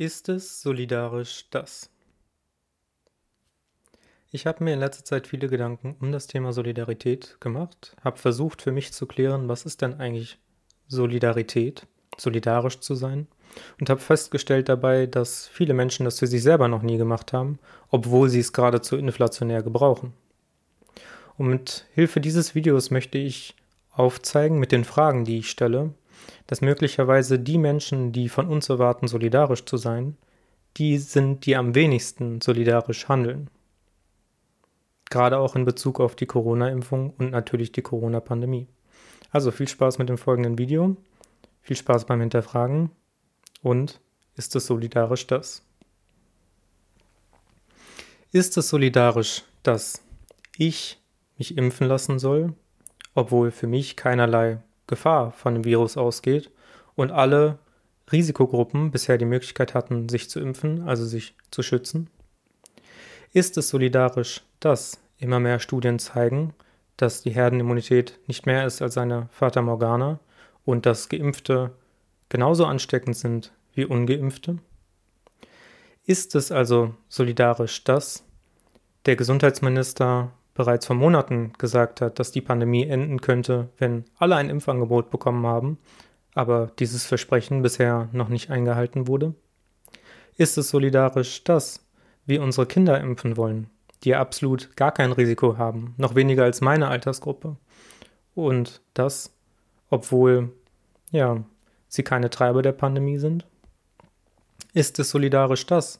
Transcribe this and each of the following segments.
Ist es solidarisch das? Ich habe mir in letzter Zeit viele Gedanken um das Thema Solidarität gemacht, habe versucht für mich zu klären, was ist denn eigentlich Solidarität, solidarisch zu sein und habe festgestellt dabei, dass viele Menschen das für sich selber noch nie gemacht haben, obwohl sie es geradezu inflationär gebrauchen. Und mit Hilfe dieses Videos möchte ich aufzeigen mit den Fragen, die ich stelle, dass möglicherweise die Menschen, die von uns erwarten, solidarisch zu sein, die sind, die am wenigsten solidarisch handeln. Gerade auch in Bezug auf die Corona-Impfung und natürlich die Corona-Pandemie. Also viel Spaß mit dem folgenden Video, viel Spaß beim Hinterfragen und ist es solidarisch das? Ist es solidarisch, dass ich mich impfen lassen soll, obwohl für mich keinerlei Gefahr von dem Virus ausgeht und alle Risikogruppen bisher die Möglichkeit hatten, sich zu impfen, also sich zu schützen? Ist es solidarisch, dass immer mehr Studien zeigen, dass die Herdenimmunität nicht mehr ist als eine Fata Morgana und dass Geimpfte genauso ansteckend sind wie ungeimpfte? Ist es also solidarisch, dass der Gesundheitsminister bereits vor Monaten gesagt hat, dass die Pandemie enden könnte, wenn alle ein Impfangebot bekommen haben, aber dieses Versprechen bisher noch nicht eingehalten wurde? Ist es solidarisch, dass wir unsere Kinder impfen wollen, die absolut gar kein Risiko haben, noch weniger als meine Altersgruppe? Und das, obwohl, ja, sie keine Treiber der Pandemie sind? Ist es solidarisch, dass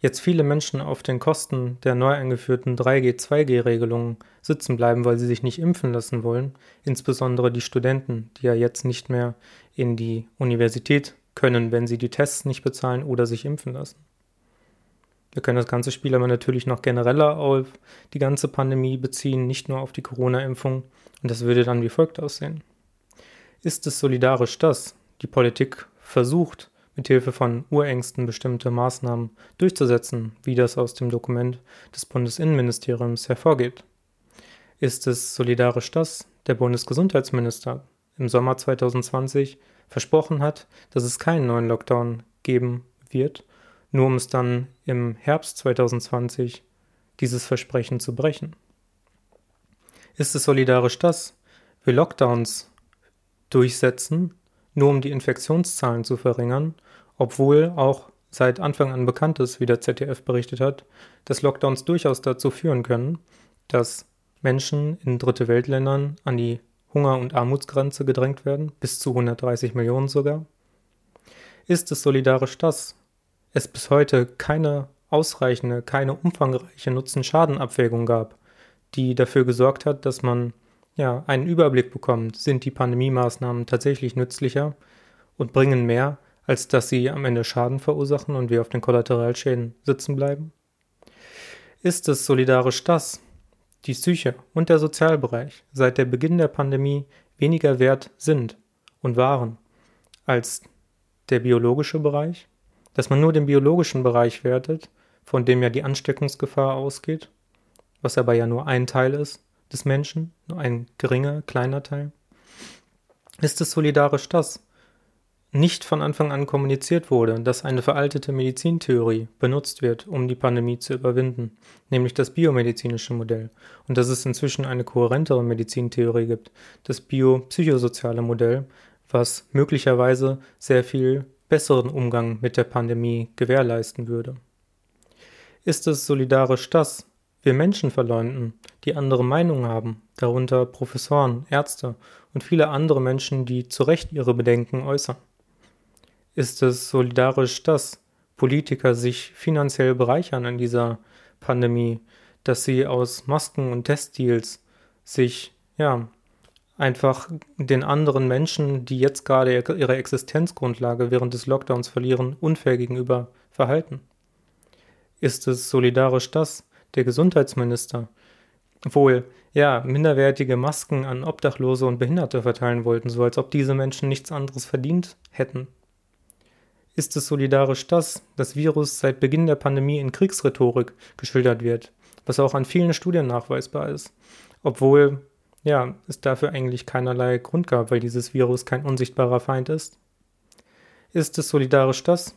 jetzt viele Menschen auf den Kosten der neu eingeführten 3G, 2G-Regelungen sitzen bleiben, weil sie sich nicht impfen lassen wollen, insbesondere die Studenten, die ja jetzt nicht mehr in die Universität können, wenn sie die Tests nicht bezahlen oder sich impfen lassen. Wir können das ganze Spiel aber natürlich noch genereller auf die ganze Pandemie beziehen, nicht nur auf die Corona-Impfung, und das würde dann wie folgt aussehen. Ist es solidarisch, dass die Politik versucht, mithilfe von Urängsten bestimmte Maßnahmen durchzusetzen, wie das aus dem Dokument des Bundesinnenministeriums hervorgeht. Ist es solidarisch, dass der Bundesgesundheitsminister im Sommer 2020 versprochen hat, dass es keinen neuen Lockdown geben wird, nur um es dann im Herbst 2020 dieses Versprechen zu brechen? Ist es solidarisch, dass wir Lockdowns durchsetzen, nur um die Infektionszahlen zu verringern obwohl auch seit Anfang an bekannt ist, wie der ZDF berichtet hat, dass Lockdowns durchaus dazu führen können, dass Menschen in dritte Weltländern an die Hunger- und Armutsgrenze gedrängt werden, bis zu 130 Millionen sogar. Ist es solidarisch, dass es bis heute keine ausreichende, keine umfangreiche Nutzen-Schaden-Abwägung gab, die dafür gesorgt hat, dass man ja einen Überblick bekommt, sind die Pandemie-Maßnahmen tatsächlich nützlicher und bringen mehr, als dass sie am Ende Schaden verursachen und wir auf den Kollateralschäden sitzen bleiben? Ist es solidarisch, dass die Psyche und der Sozialbereich seit der Beginn der Pandemie weniger wert sind und waren als der biologische Bereich? Dass man nur den biologischen Bereich wertet, von dem ja die Ansteckungsgefahr ausgeht, was aber ja nur ein Teil ist des Menschen, nur ein geringer, kleiner Teil? Ist es solidarisch, dass nicht von Anfang an kommuniziert wurde, dass eine veraltete Medizintheorie benutzt wird, um die Pandemie zu überwinden, nämlich das biomedizinische Modell, und dass es inzwischen eine kohärentere Medizintheorie gibt, das biopsychosoziale Modell, was möglicherweise sehr viel besseren Umgang mit der Pandemie gewährleisten würde. Ist es solidarisch, dass wir Menschen verleumden, die andere Meinungen haben, darunter Professoren, Ärzte und viele andere Menschen, die zu Recht ihre Bedenken äußern? ist es solidarisch, dass Politiker sich finanziell bereichern in dieser Pandemie, dass sie aus Masken und Testdeals sich ja einfach den anderen Menschen, die jetzt gerade ihre Existenzgrundlage während des Lockdowns verlieren, unfair gegenüber verhalten? Ist es solidarisch, dass der Gesundheitsminister. Wohl ja minderwertige Masken an Obdachlose und Behinderte verteilen wollten, so als ob diese Menschen nichts anderes verdient hätten. Ist es solidarisch, dass das Virus seit Beginn der Pandemie in Kriegsrhetorik geschildert wird, was auch an vielen Studien nachweisbar ist, obwohl ja, es dafür eigentlich keinerlei Grund gab, weil dieses Virus kein unsichtbarer Feind ist? Ist es solidarisch, dass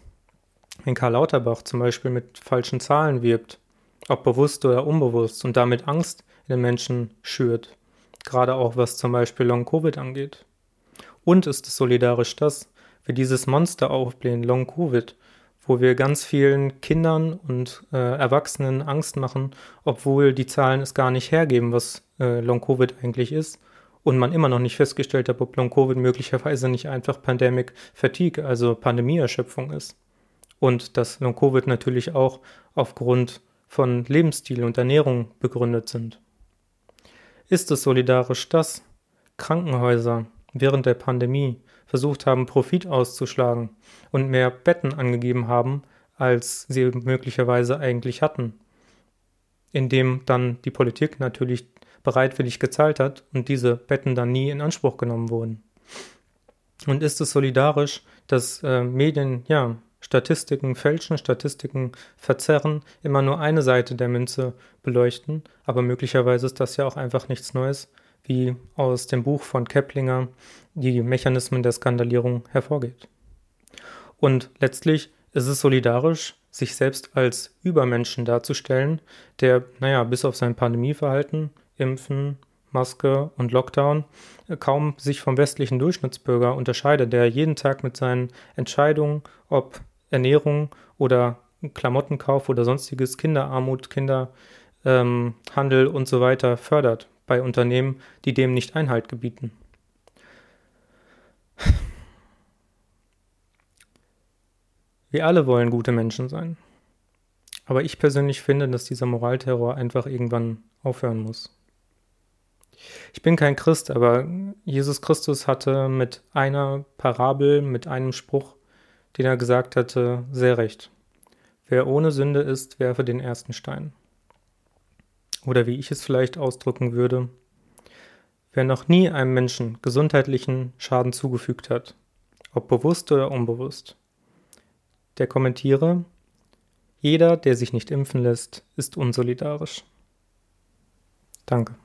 Wenn Karl Lauterbach zum Beispiel mit falschen Zahlen wirbt, ob bewusst oder unbewusst, und damit Angst in den Menschen schürt, gerade auch was zum Beispiel Long-Covid angeht. Und ist es solidarisch, dass wir dieses Monster aufblähen, Long-Covid, wo wir ganz vielen Kindern und äh, Erwachsenen Angst machen, obwohl die Zahlen es gar nicht hergeben, was äh, Long-Covid eigentlich ist. Und man immer noch nicht festgestellt hat, ob Long-Covid möglicherweise nicht einfach Pandemic Fatigue, also Pandemieerschöpfung ist. Und dass Long-Covid natürlich auch aufgrund von Lebensstil und Ernährung begründet sind. Ist es solidarisch, dass Krankenhäuser während der Pandemie versucht haben, Profit auszuschlagen und mehr Betten angegeben haben, als sie möglicherweise eigentlich hatten. Indem dann die Politik natürlich bereitwillig gezahlt hat und diese Betten dann nie in Anspruch genommen wurden. Und ist es solidarisch, dass äh, Medien ja Statistiken fälschen, Statistiken verzerren, immer nur eine Seite der Münze beleuchten, aber möglicherweise ist das ja auch einfach nichts Neues, wie aus dem Buch von Keplinger die Mechanismen der Skandalierung hervorgeht. Und letztlich ist es solidarisch, sich selbst als Übermenschen darzustellen, der, naja, bis auf sein Pandemieverhalten, Impfen, Maske und Lockdown kaum sich vom westlichen Durchschnittsbürger unterscheidet, der jeden Tag mit seinen Entscheidungen, ob Ernährung oder Klamottenkauf oder sonstiges Kinderarmut, Kinderhandel und so weiter fördert bei Unternehmen, die dem nicht Einhalt gebieten. Wir alle wollen gute Menschen sein. Aber ich persönlich finde, dass dieser Moralterror einfach irgendwann aufhören muss. Ich bin kein Christ, aber Jesus Christus hatte mit einer Parabel, mit einem Spruch, den er gesagt hatte, sehr recht. Wer ohne Sünde ist, werfe den ersten Stein. Oder wie ich es vielleicht ausdrücken würde, wer noch nie einem Menschen gesundheitlichen Schaden zugefügt hat, ob bewusst oder unbewusst, der kommentiere, jeder, der sich nicht impfen lässt, ist unsolidarisch. Danke.